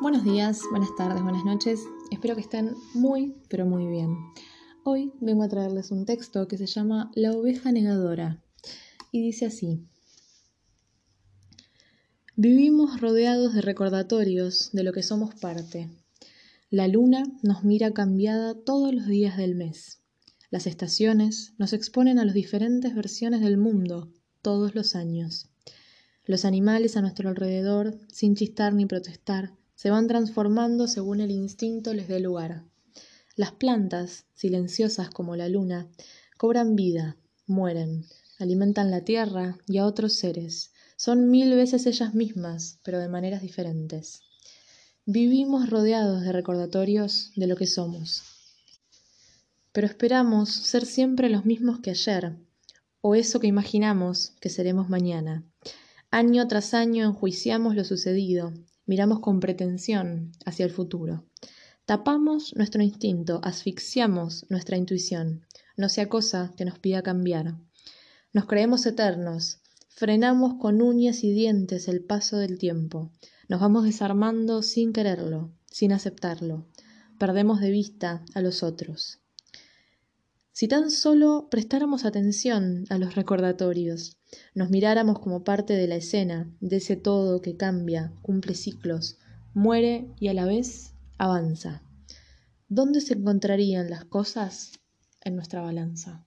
Buenos días, buenas tardes, buenas noches. Espero que estén muy, pero muy bien. Hoy vengo a traerles un texto que se llama La oveja negadora y dice así. Vivimos rodeados de recordatorios de lo que somos parte. La luna nos mira cambiada todos los días del mes. Las estaciones nos exponen a las diferentes versiones del mundo todos los años. Los animales a nuestro alrededor, sin chistar ni protestar, se van transformando según el instinto les dé lugar. Las plantas, silenciosas como la luna, cobran vida, mueren, alimentan la tierra y a otros seres. Son mil veces ellas mismas, pero de maneras diferentes. Vivimos rodeados de recordatorios de lo que somos. Pero esperamos ser siempre los mismos que ayer, o eso que imaginamos que seremos mañana. Año tras año enjuiciamos lo sucedido, miramos con pretensión hacia el futuro. Tapamos nuestro instinto, asfixiamos nuestra intuición, no sea cosa que nos pida cambiar. Nos creemos eternos, frenamos con uñas y dientes el paso del tiempo, nos vamos desarmando sin quererlo, sin aceptarlo, perdemos de vista a los otros. Si tan solo prestáramos atención a los recordatorios, nos miráramos como parte de la escena, de ese todo que cambia, cumple ciclos, muere y a la vez avanza. ¿Dónde se encontrarían las cosas en nuestra balanza?